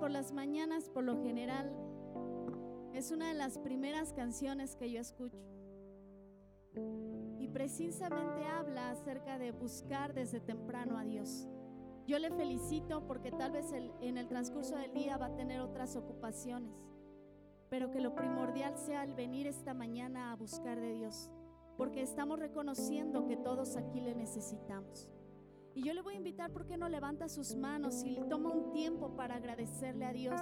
por las mañanas, por lo general, es una de las primeras canciones que yo escucho. Y precisamente habla acerca de buscar desde temprano a Dios. Yo le felicito porque tal vez en el transcurso del día va a tener otras ocupaciones, pero que lo primordial sea el venir esta mañana a buscar de Dios, porque estamos reconociendo que todos aquí le necesitamos. Y yo le voy a invitar, ¿por qué no levanta sus manos y toma un tiempo para agradecerle a Dios?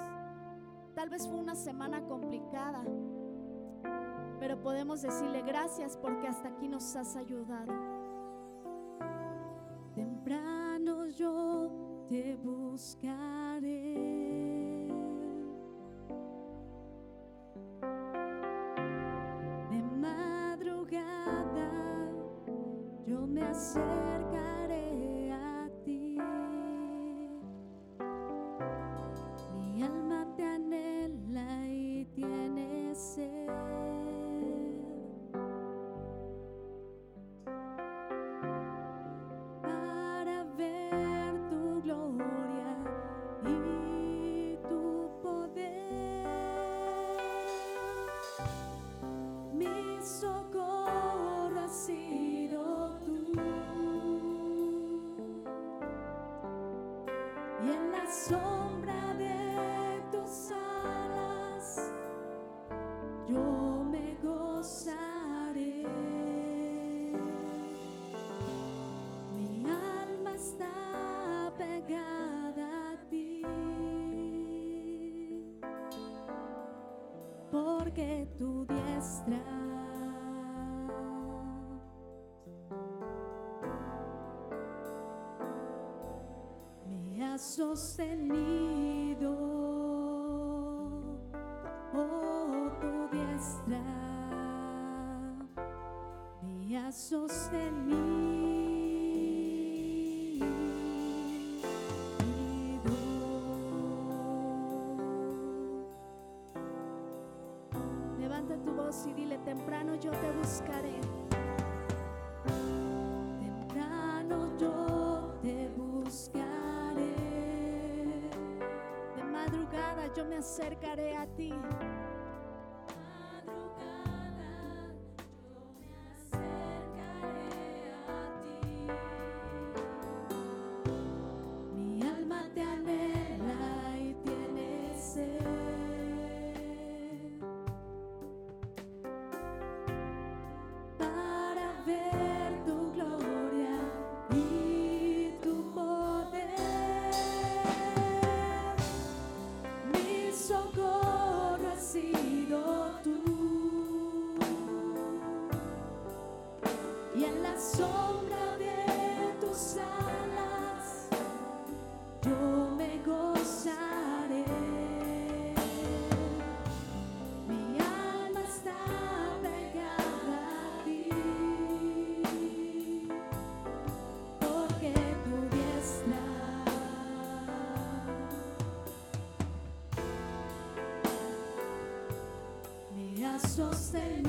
Tal vez fue una semana complicada, pero podemos decirle gracias porque hasta aquí nos has ayudado. Porque tu diestra me ha sostenido. Oh, tu diestra me ha sostenido. Voz y dile, temprano yo te buscaré. Temprano yo te buscaré. De madrugada yo me acercaré a ti. Sostenido.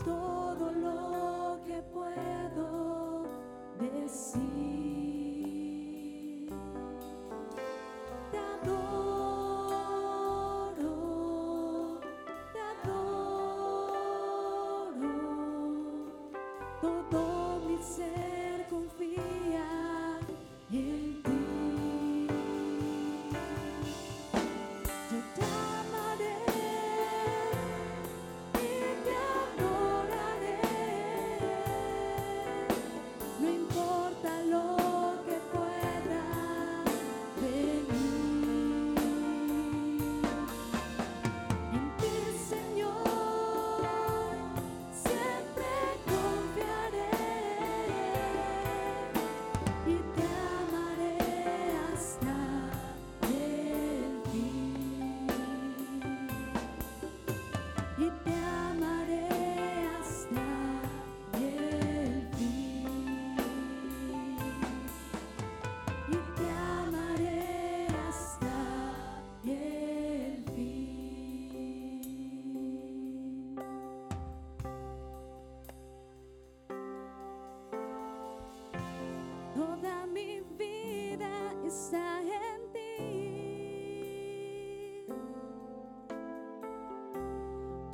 Es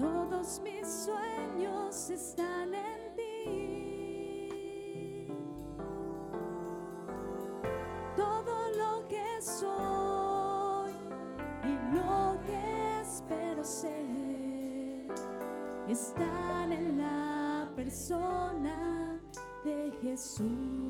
Todos mis sueños están en ti. Todo lo que soy y lo que espero ser están en la persona de Jesús.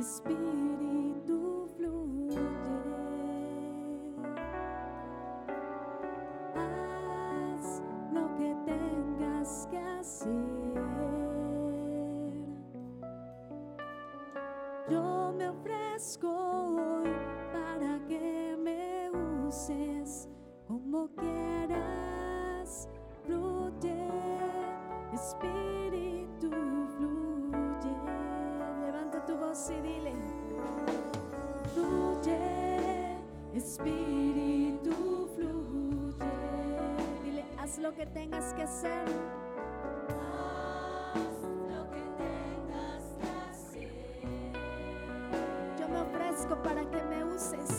Espíritu fluye. Haz lo que tengas que hacer. Yo me ofrezco hoy para que me uses como quieras. Fluye, Espíritu y dile. Fluye, Espíritu fluye. Dile, haz lo que tengas que hacer. Haz lo que tengas que hacer. Yo me ofrezco para que me uses.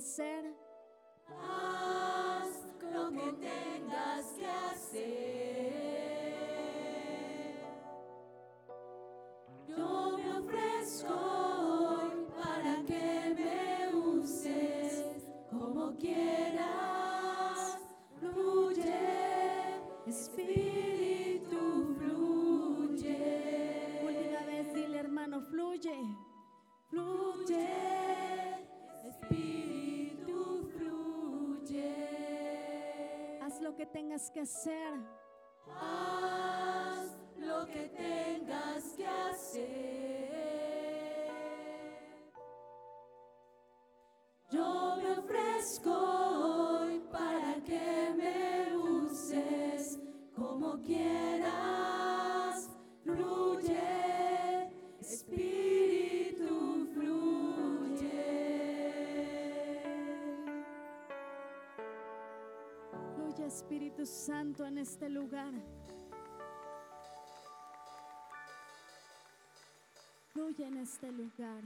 said esquecer. Santo en este lugar. Fluye en este lugar.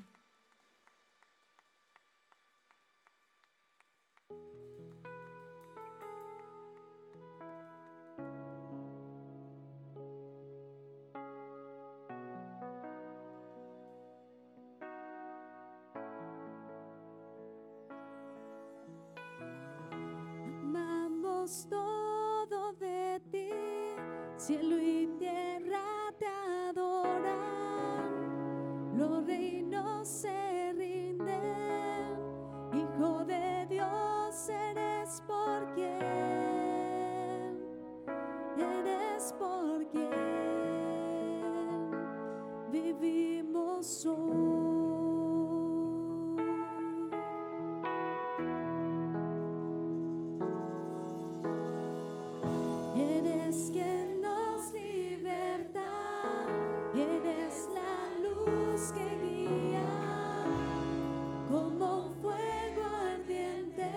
Stop. Cielo y tierra te adoran, los reinos se rinden, Hijo de Dios eres por quien, eres por quien vivimos hoy. Como un fuego ardiente,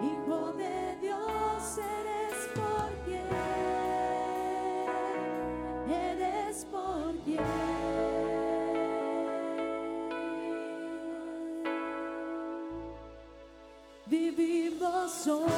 hijo de Dios eres por ti, eres por ti. Vivimos.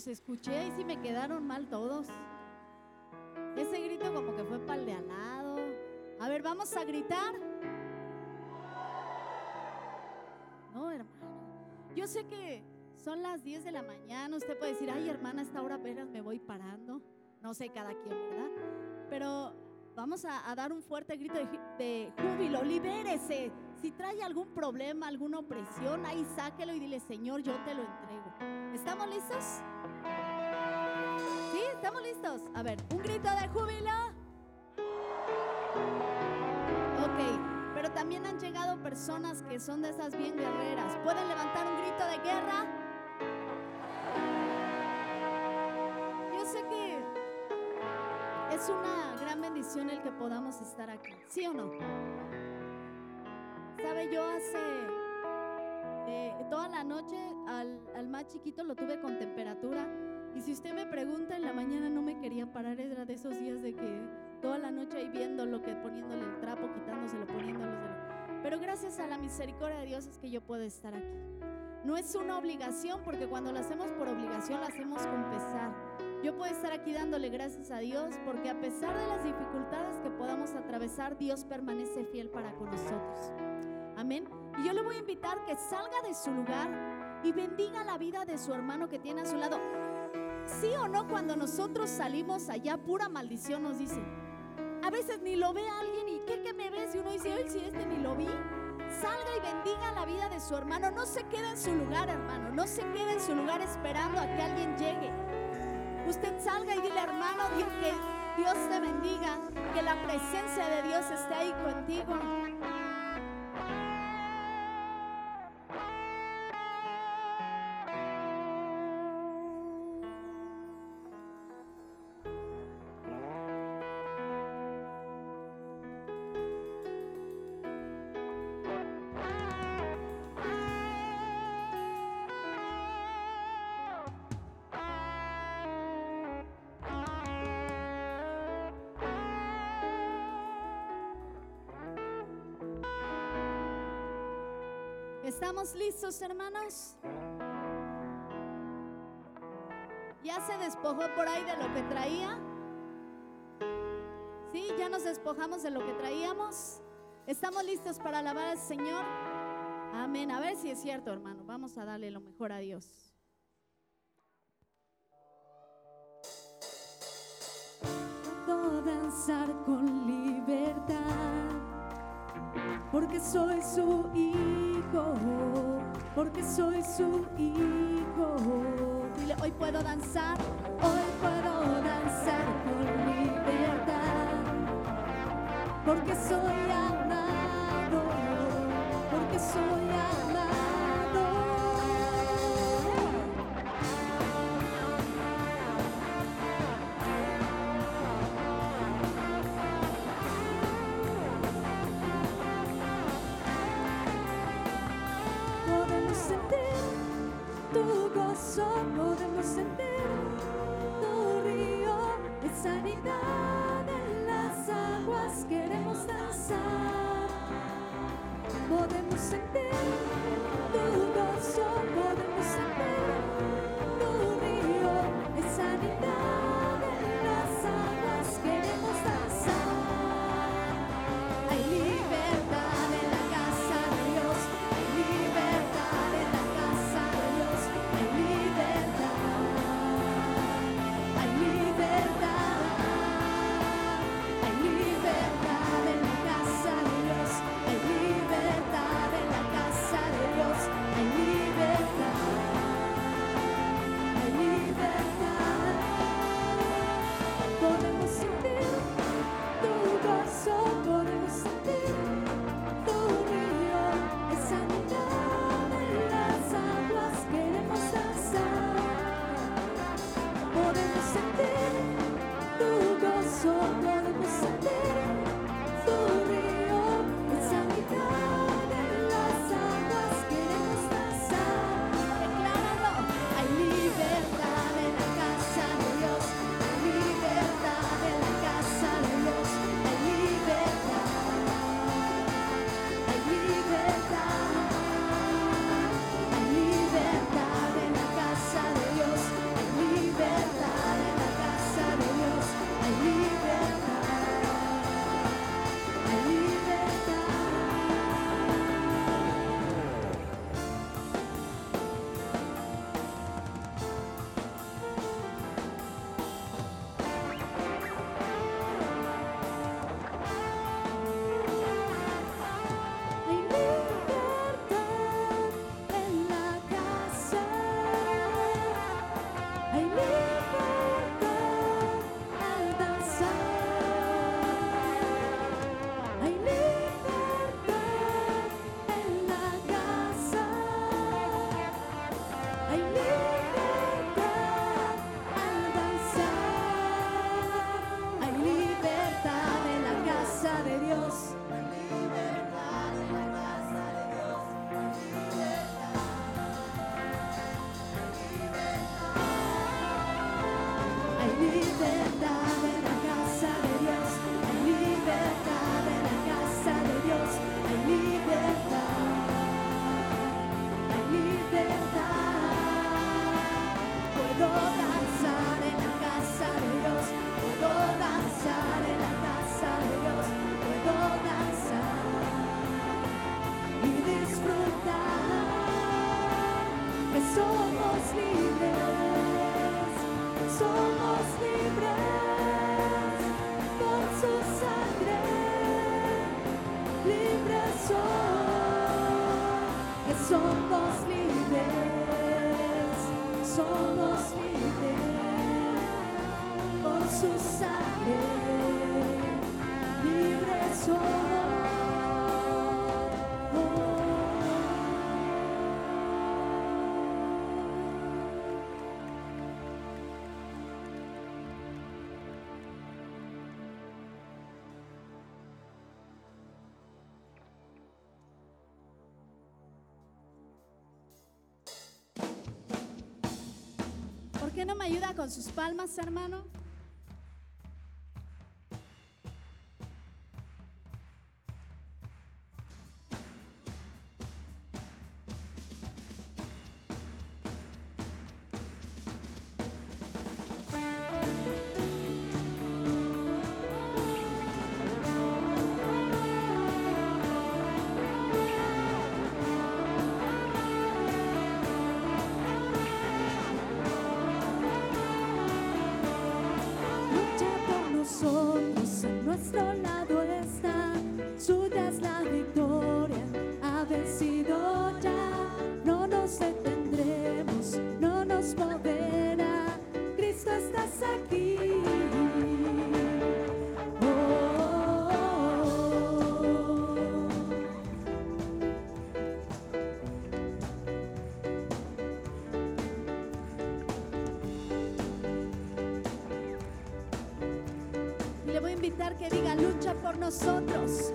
Los escuché y sí me quedaron mal todos. Ese grito como que fue para el de al lado. A ver, vamos a gritar. No, hermano. Yo sé que son las 10 de la mañana. Usted puede decir, ay, hermana, esta hora apenas me voy parando. No sé cada quien, ¿verdad? Pero vamos a, dar un fuerte grito de, de júbilo. Libérese. Si trae algún problema, alguna opresión, ahí sáquelo y dile, Señor, yo te lo entrego. ¿Estamos listos? ¿Estamos listos? A ver, un grito de júbilo. Ok, pero también han llegado personas que son de esas bien guerreras. ¿Pueden levantar un grito de guerra? Yo sé que es una gran bendición el que podamos estar aquí, ¿sí o no? Sabe, yo hace eh, toda la noche al, al, más chiquito lo tuve con temperatura. Y si usted me pregunta, en la mañana no me quería parar, era de esos días de que toda la noche ahí viendo lo que poniéndole el trapo, quitándoselo, poniéndolo. Pero gracias a la misericordia de Dios es que yo puedo estar aquí. No es una obligación, porque cuando lo hacemos por obligación, lo hacemos con pesar. Yo puedo estar aquí dándole gracias a Dios porque a pesar de las dificultades que podamos atravesar, Dios permanece fiel para con nosotros. Amén. Y yo le voy a invitar que salga de su lugar y bendiga la vida de su hermano que tiene a su lado. Sí o no, cuando nosotros salimos allá, pura maldición nos dice. A veces ni lo ve alguien y ¿qué que me ves? Y uno dice, ay, si este ni lo vi. Salga y bendiga la vida de su hermano. No se quede en su lugar, hermano. No se quede en su lugar esperando a que alguien llegue. Usted salga y dile, hermano, que Dios te bendiga, que la presencia de Dios esté ahí contigo. Listos, hermanos? ¿Ya se despojó por ahí de lo que traía? ¿Sí? ¿Ya nos despojamos de lo que traíamos? ¿Estamos listos para alabar al Señor? Amén. A ver si es cierto, hermano. Vamos a darle lo mejor a Dios. Danzar con libertad, porque soy su hijo, porque soy su hijo. Dile, hoy puedo danzar, Hoy puedo danzar con libertad, porque soy amado, porque soy amado. no me ayuda con sus palmas, hermano? invitar que diga lucha por nosotros,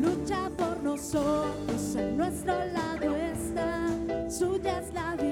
lucha por nosotros, a nuestro lado está, suya es la vida.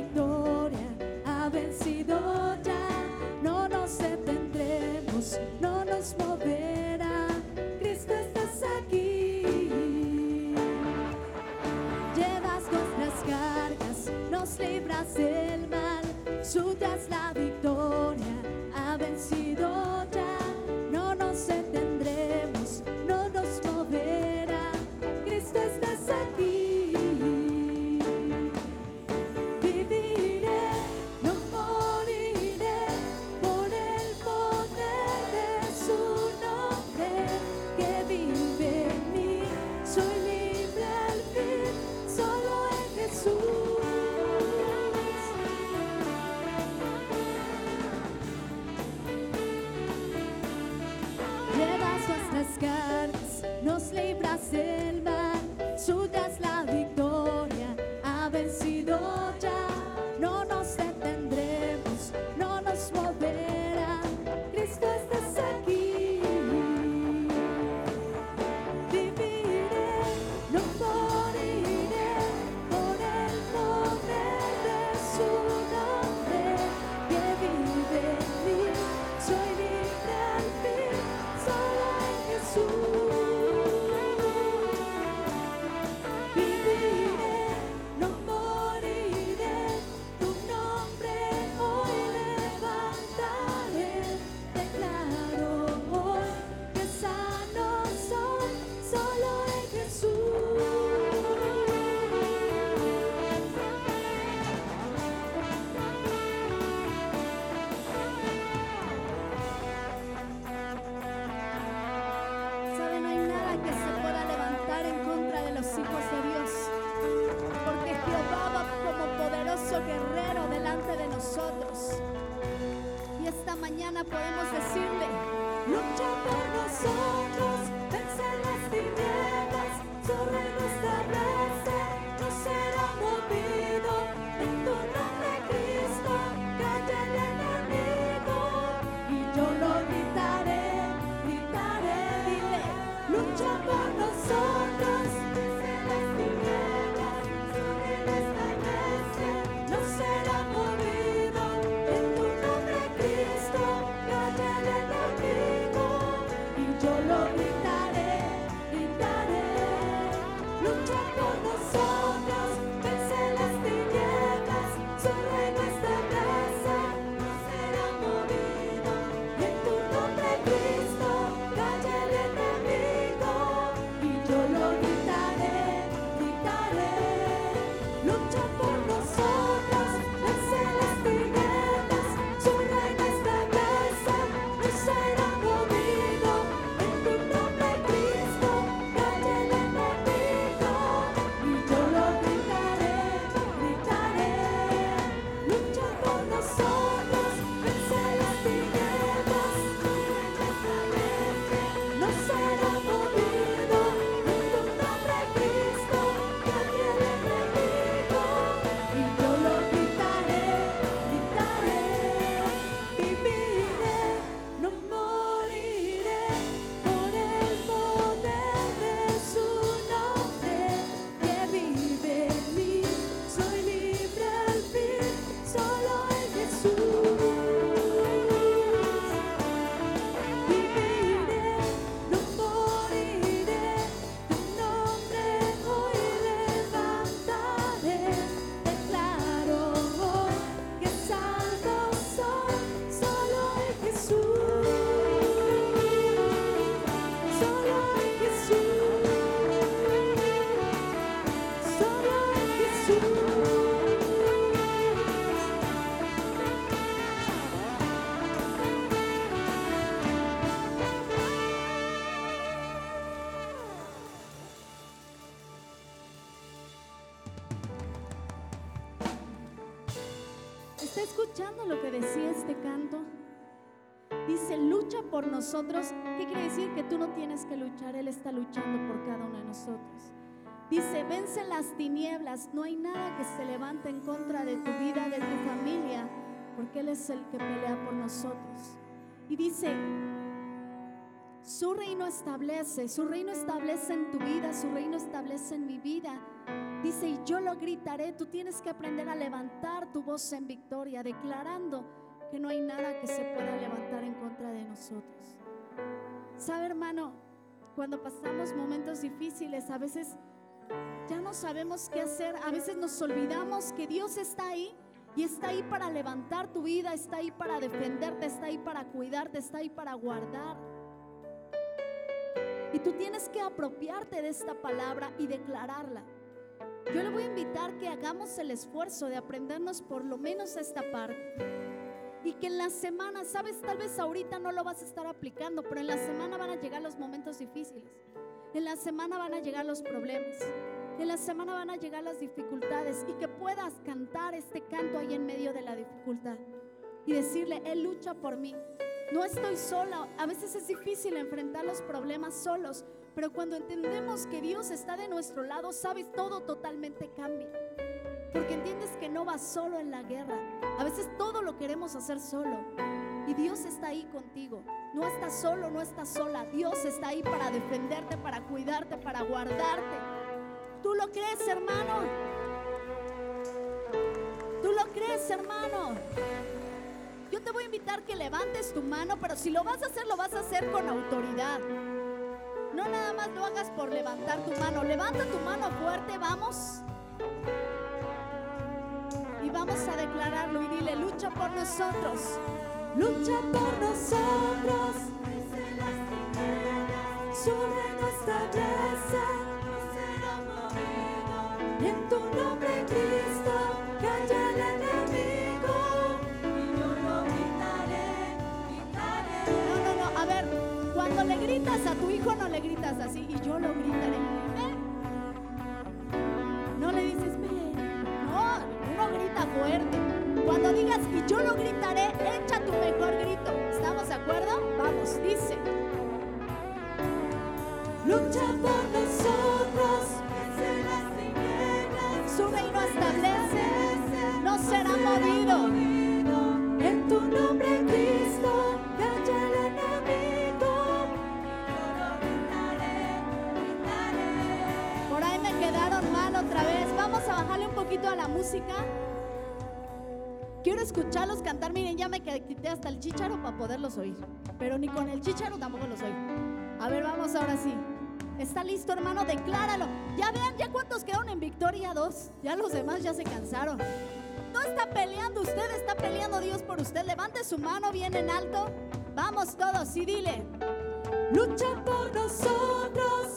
Escuchando lo que decía este canto? Dice, lucha por nosotros. ¿Qué quiere decir? Que tú no tienes que luchar, Él está luchando por cada uno de nosotros. Dice, vence las tinieblas, no hay nada que se levante en contra de tu vida, de tu familia, porque Él es el que pelea por nosotros. Y dice, su reino establece, su reino establece en tu vida, su reino establece en mi vida. Dice, y yo lo gritaré, tú tienes que aprender a levantar tu voz en victoria, declarando que no hay nada que se pueda levantar en contra de nosotros. ¿Sabe, hermano? Cuando pasamos momentos difíciles, a veces ya no sabemos qué hacer, a veces nos olvidamos que Dios está ahí y está ahí para levantar tu vida, está ahí para defenderte, está ahí para cuidarte, está ahí para guardar. Y tú tienes que apropiarte de esta palabra y declararla. Yo le voy a invitar que hagamos el esfuerzo de aprendernos por lo menos esta parte y que en la semana, sabes, tal vez ahorita no lo vas a estar aplicando, pero en la semana van a llegar los momentos difíciles. En la semana van a llegar los problemas. En la semana van a llegar las dificultades y que puedas cantar este canto ahí en medio de la dificultad y decirle, Él lucha por mí. No estoy sola. A veces es difícil enfrentar los problemas solos, pero cuando entendemos que Dios está de nuestro lado, sabes, todo totalmente cambia. Porque entiendes que no vas solo en la guerra. A veces todo lo queremos hacer solo. Y Dios está ahí contigo. No estás solo, no estás sola. Dios está ahí para defenderte, para cuidarte, para guardarte. ¿Tú lo crees, hermano? ¿Tú lo crees, hermano? Te voy a invitar que levantes tu mano, pero si lo vas a hacer, lo vas a hacer con autoridad. No nada más lo hagas por levantar tu mano. Levanta tu mano fuerte, vamos y vamos a declararlo y dile, lucha por nosotros. Lucha por nosotros. Reino tu hijo no le gritas así y yo lo gritaré. ¿Eh? No le dices, ve. No, uno grita fuerte. Cuando digas y yo lo gritaré, echa tu mejor grito. ¿Estamos de acuerdo? Vamos, dice. Lucha por nosotros. Vence las tinieblas. Su reino establece, no será movido. Bajarle un poquito a la música. Quiero escucharlos cantar. Miren, ya me quité hasta el chicharo para poderlos oír. Pero ni con el chicharo tampoco los oigo. A ver, vamos ahora sí. ¿Está listo, hermano? Decláralo. Ya vean, ya cuántos quedaron en Victoria 2. Ya los demás ya se cansaron. No está peleando usted, está peleando Dios por usted. Levante su mano bien en alto. Vamos todos y dile. Lucha por nosotros,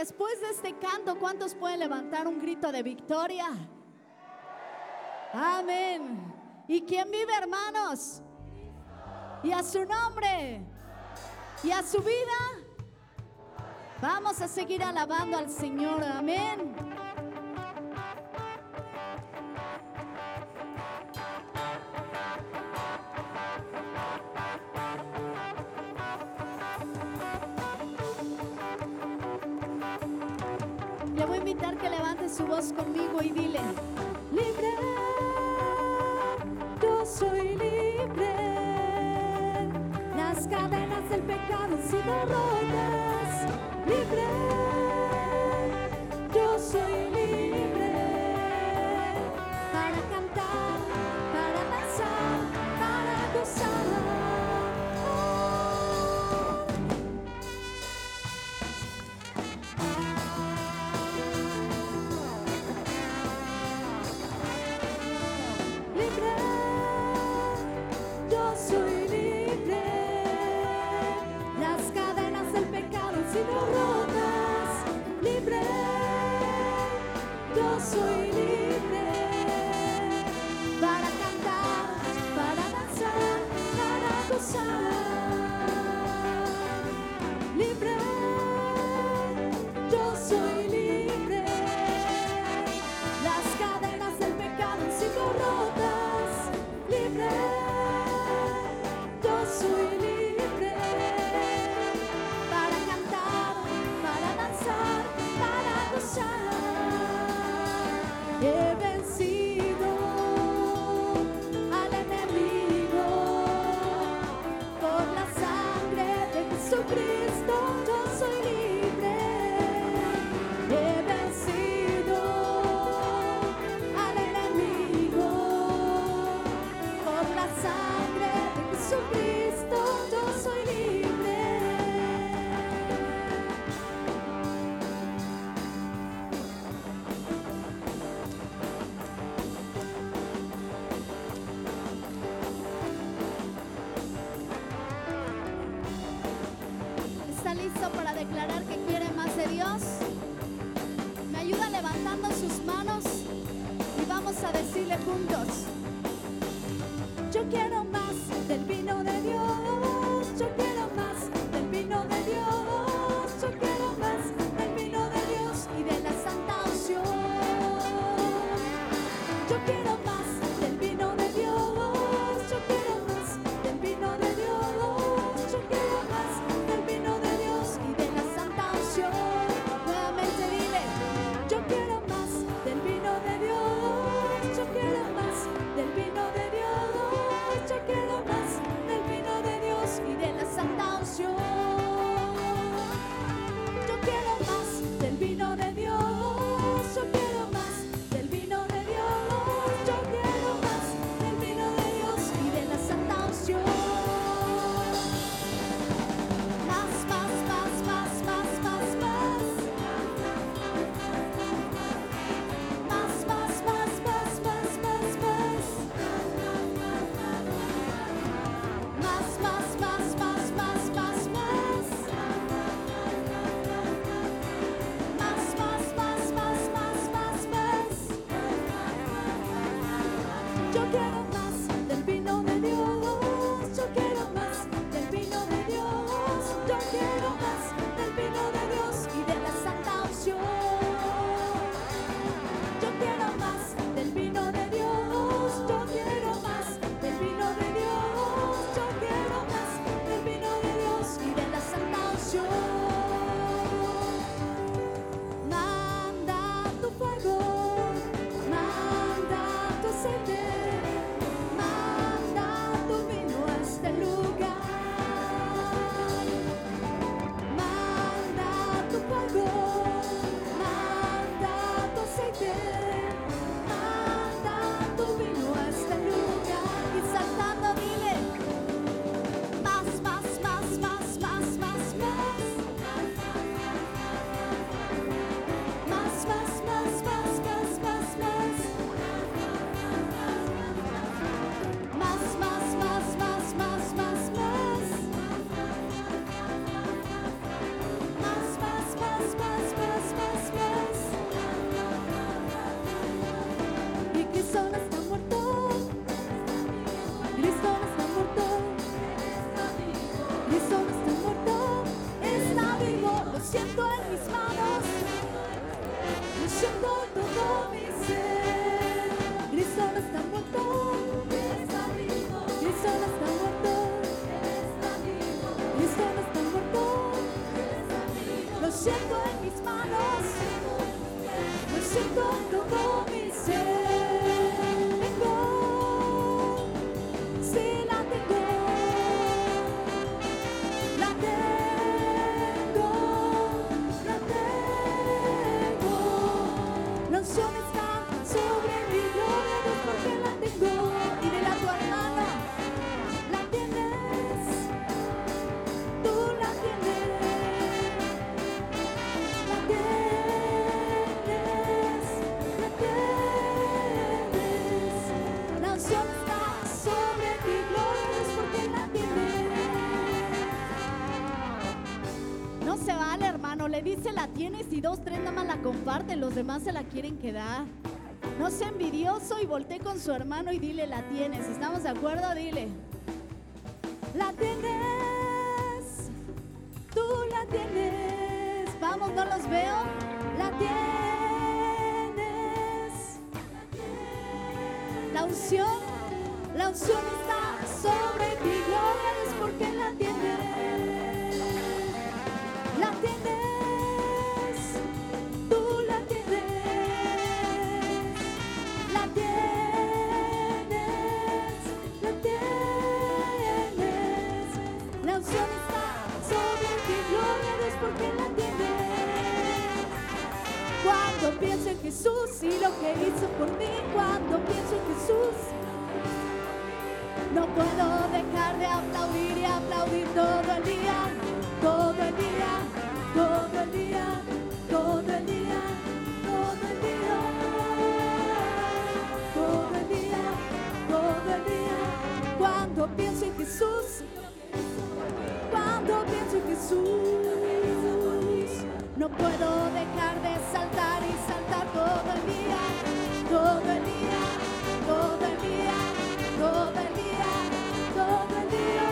Después de este canto, ¿cuántos pueden levantar un grito de victoria? Amén. ¿Y quién vive, hermanos? Y a su nombre. Y a su vida. Vamos a seguir alabando al Señor. Amén. su voz conmigo y dile, libre, yo soy libre. Las cadenas del pecado han sido rotas, libre. los demás se la quieren quedar. No sea envidioso y voltee con su hermano y dile, la tienes. ¿Estamos de acuerdo? Dile. dejar de saltar y saltar todo el día, todo el día, todo el día, todo el día, todo el día,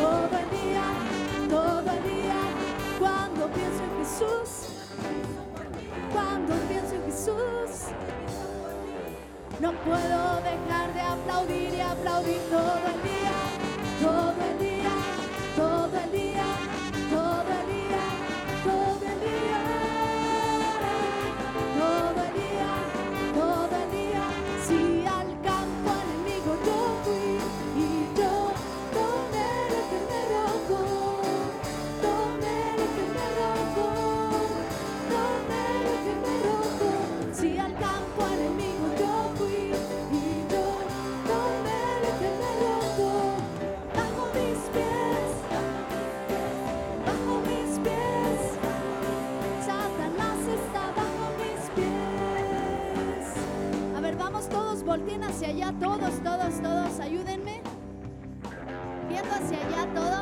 todo el día, todo el día. Cuando pienso en Jesús, cuando pienso en Jesús, no puedo dejar de aplaudir y aplaudir todo el día, todo el día. volteen hacia allá, todos, todos, todos, ayúdenme. Viendo hacia allá, todos.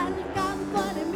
I've gone for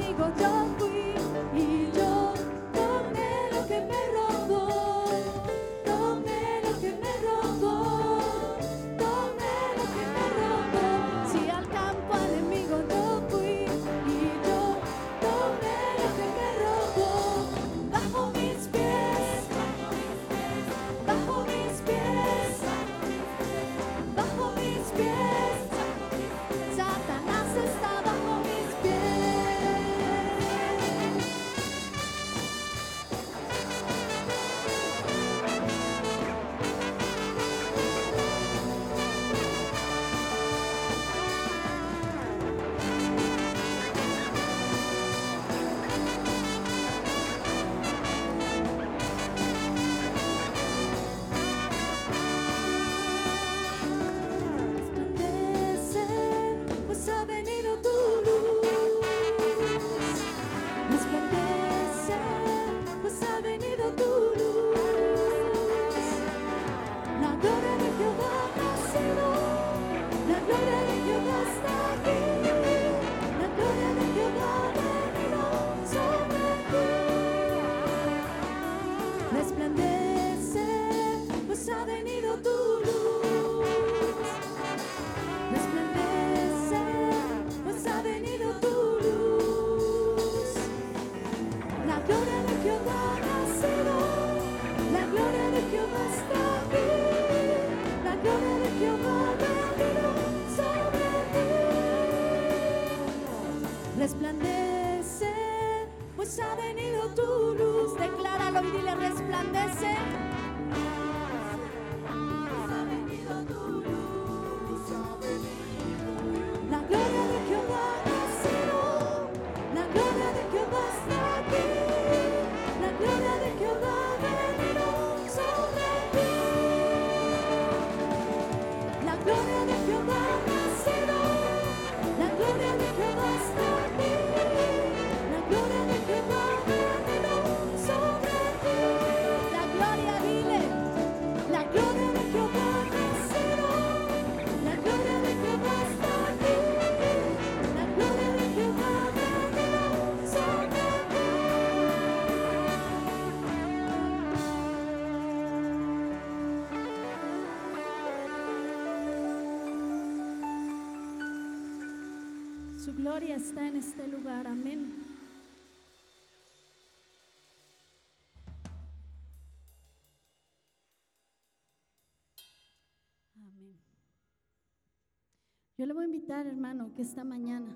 Yo le voy a invitar, hermano, que esta mañana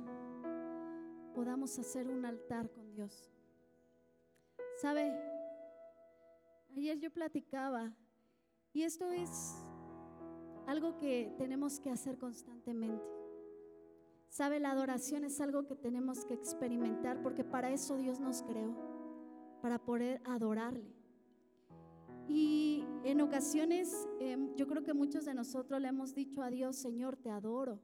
podamos hacer un altar con Dios. ¿Sabe? Ayer yo platicaba y esto es algo que tenemos que hacer constantemente. Sabe, la adoración es algo que tenemos que experimentar porque para eso Dios nos creó, para poder adorarle. Y en ocasiones em, yo creo que muchos de nosotros le hemos dicho a Dios, Señor, te adoro.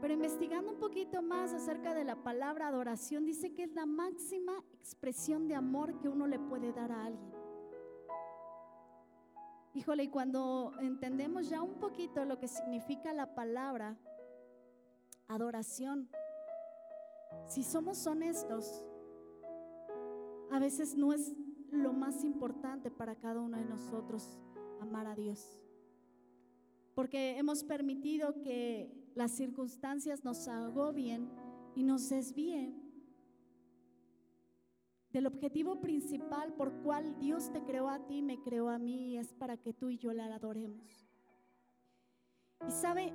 Pero investigando un poquito más acerca de la palabra adoración, dice que es la máxima expresión de amor que uno le puede dar a alguien. Híjole, y cuando entendemos ya un poquito lo que significa la palabra, adoración. Si somos honestos, a veces no es lo más importante para cada uno de nosotros amar a Dios. Porque hemos permitido que las circunstancias nos agobien y nos desvíen del objetivo principal por cual Dios te creó a ti, me creó a mí, y es para que tú y yo la adoremos. Y sabe,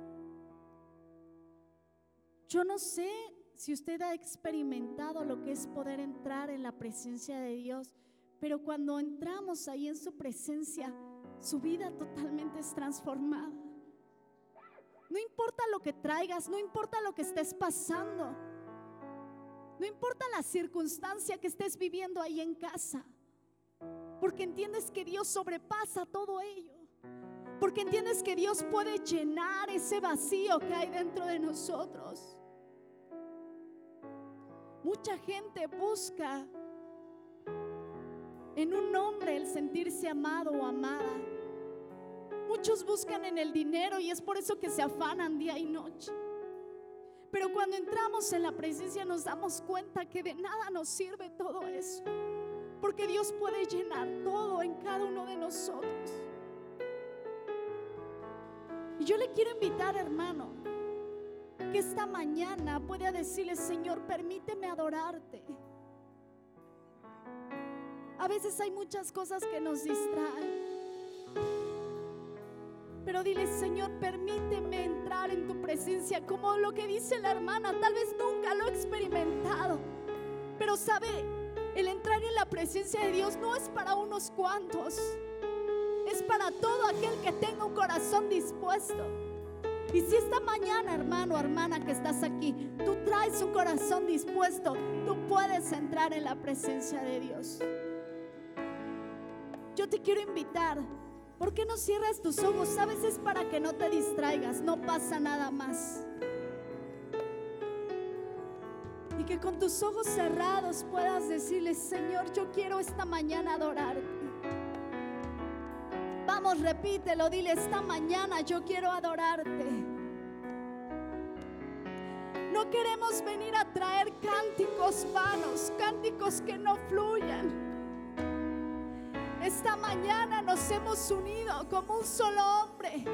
yo no sé si usted ha experimentado lo que es poder entrar en la presencia de Dios, pero cuando entramos ahí en su presencia, su vida totalmente es transformada. No importa lo que traigas, no importa lo que estés pasando, no importa la circunstancia que estés viviendo ahí en casa, porque entiendes que Dios sobrepasa todo ello, porque entiendes que Dios puede llenar ese vacío que hay dentro de nosotros. Mucha gente busca en un hombre el sentirse amado o amada. Muchos buscan en el dinero y es por eso que se afanan día y noche. Pero cuando entramos en la presencia nos damos cuenta que de nada nos sirve todo eso. Porque Dios puede llenar todo en cada uno de nosotros. Y yo le quiero invitar, hermano, que esta mañana pueda decirle, Señor, permíteme adorarte. A veces hay muchas cosas que nos distraen. Pero dile, Señor, permíteme entrar en tu presencia como lo que dice la hermana. Tal vez nunca lo he experimentado. Pero sabe, el entrar en la presencia de Dios no es para unos cuantos. Es para todo aquel que tenga un corazón dispuesto. Y si esta mañana, hermano, hermana que estás aquí, tú traes un corazón dispuesto, tú puedes entrar en la presencia de Dios. Yo te quiero invitar, ¿por qué no cierras tus ojos? Sabes, es para que no te distraigas, no pasa nada más. Y que con tus ojos cerrados puedas decirle, Señor, yo quiero esta mañana adorarte. Vamos, repítelo, dile esta mañana yo quiero adorarte. No queremos venir a traer cánticos vanos, cánticos que no fluyan. Esta mañana nos hemos unido como un solo hombre.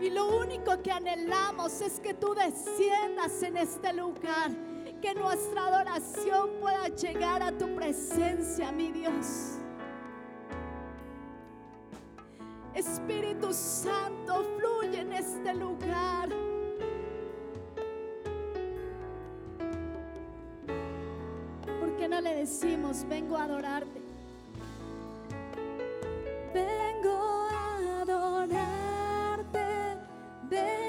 Y lo único que anhelamos es que tú desciendas en este lugar, que nuestra adoración pueda llegar a tu presencia, mi Dios. Espíritu Santo, fluye en este lugar. Le decimos, vengo a adorarte? Vengo a adorarte, vengo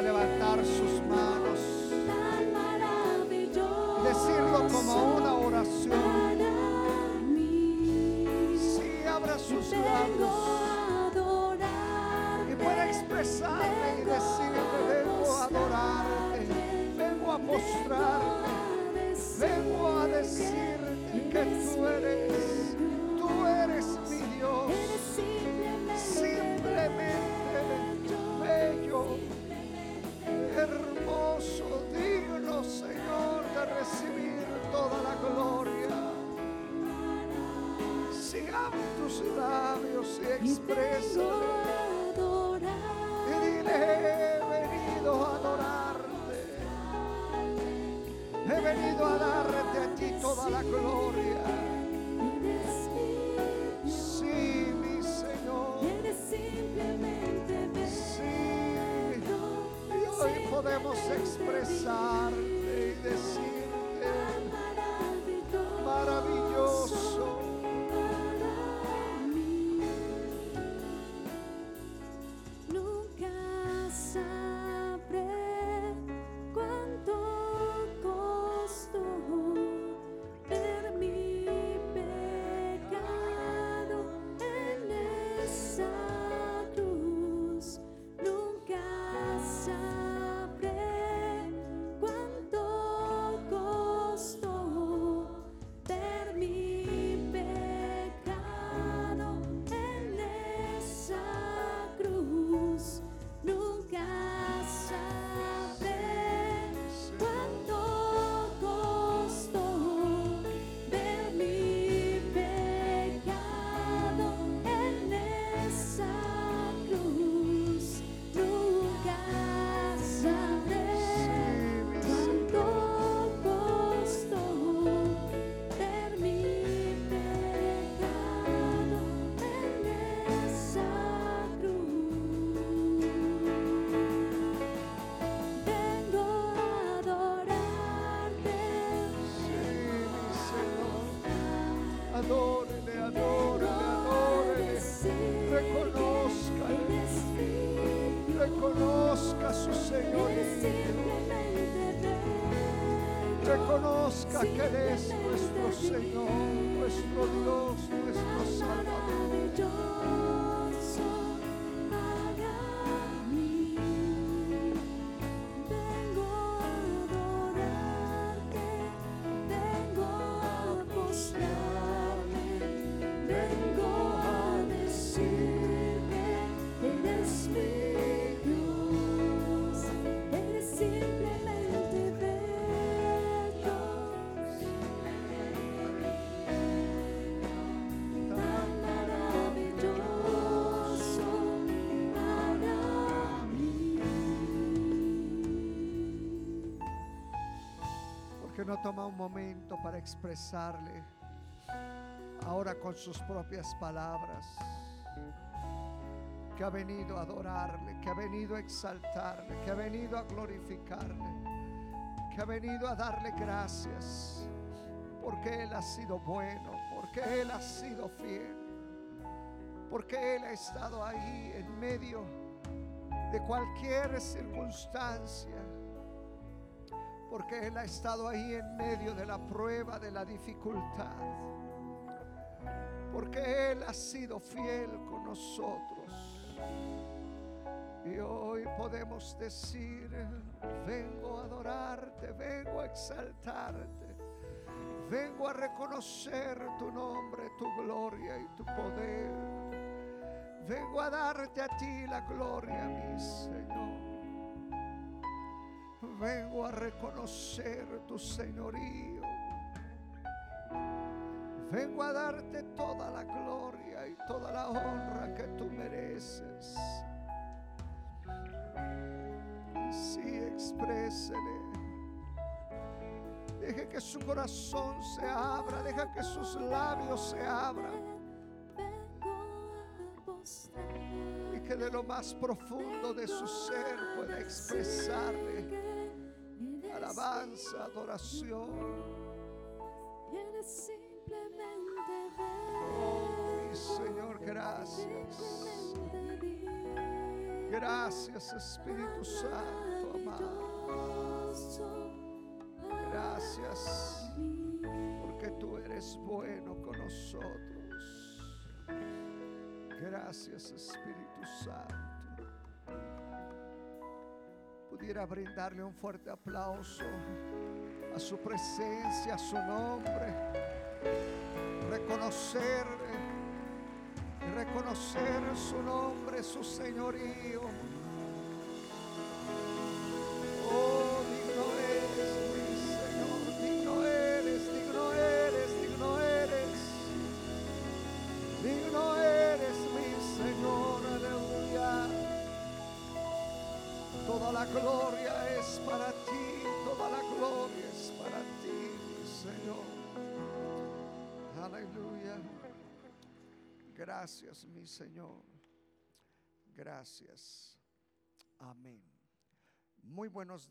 안见 하. expresar. importa que eres nuestro Señor, nuestro Dios, nuestro Salvador. no toma un momento para expresarle ahora con sus propias palabras? Que ha venido a adorarle, que ha venido a exaltarle, que ha venido a glorificarle, que ha venido a darle gracias porque Él ha sido bueno, porque Él ha sido fiel, porque Él ha estado ahí en medio de cualquier circunstancia porque Él ha estado ahí en medio de la prueba, de la dificultad, porque Él ha sido fiel con nosotros. Y hoy podemos decir, vengo a adorarte, vengo a exaltarte, vengo a reconocer tu nombre, tu gloria y tu poder. Vengo a darte a ti la gloria, mi Señor. Vengo a reconocer tu señorío. Vengo a darte toda la gloria y toda la honra que tú mereces. Sí, exprésele. Deje que su corazón se abra, deja que sus labios se abran y que de lo más profundo de su ser pueda expresarle alabanza, adoración. Oh, mi Señor, gracias. Gracias, Espíritu Santo, amado. Gracias porque tú eres bueno con nosotros. Gracias, Espíritu Santo. Pudiera brindarle un fuerte aplauso a su presencia, a su nombre. Reconocerle y reconocer su nombre, su señorío. Mi Señor. Gracias. Amén. Muy buenos días.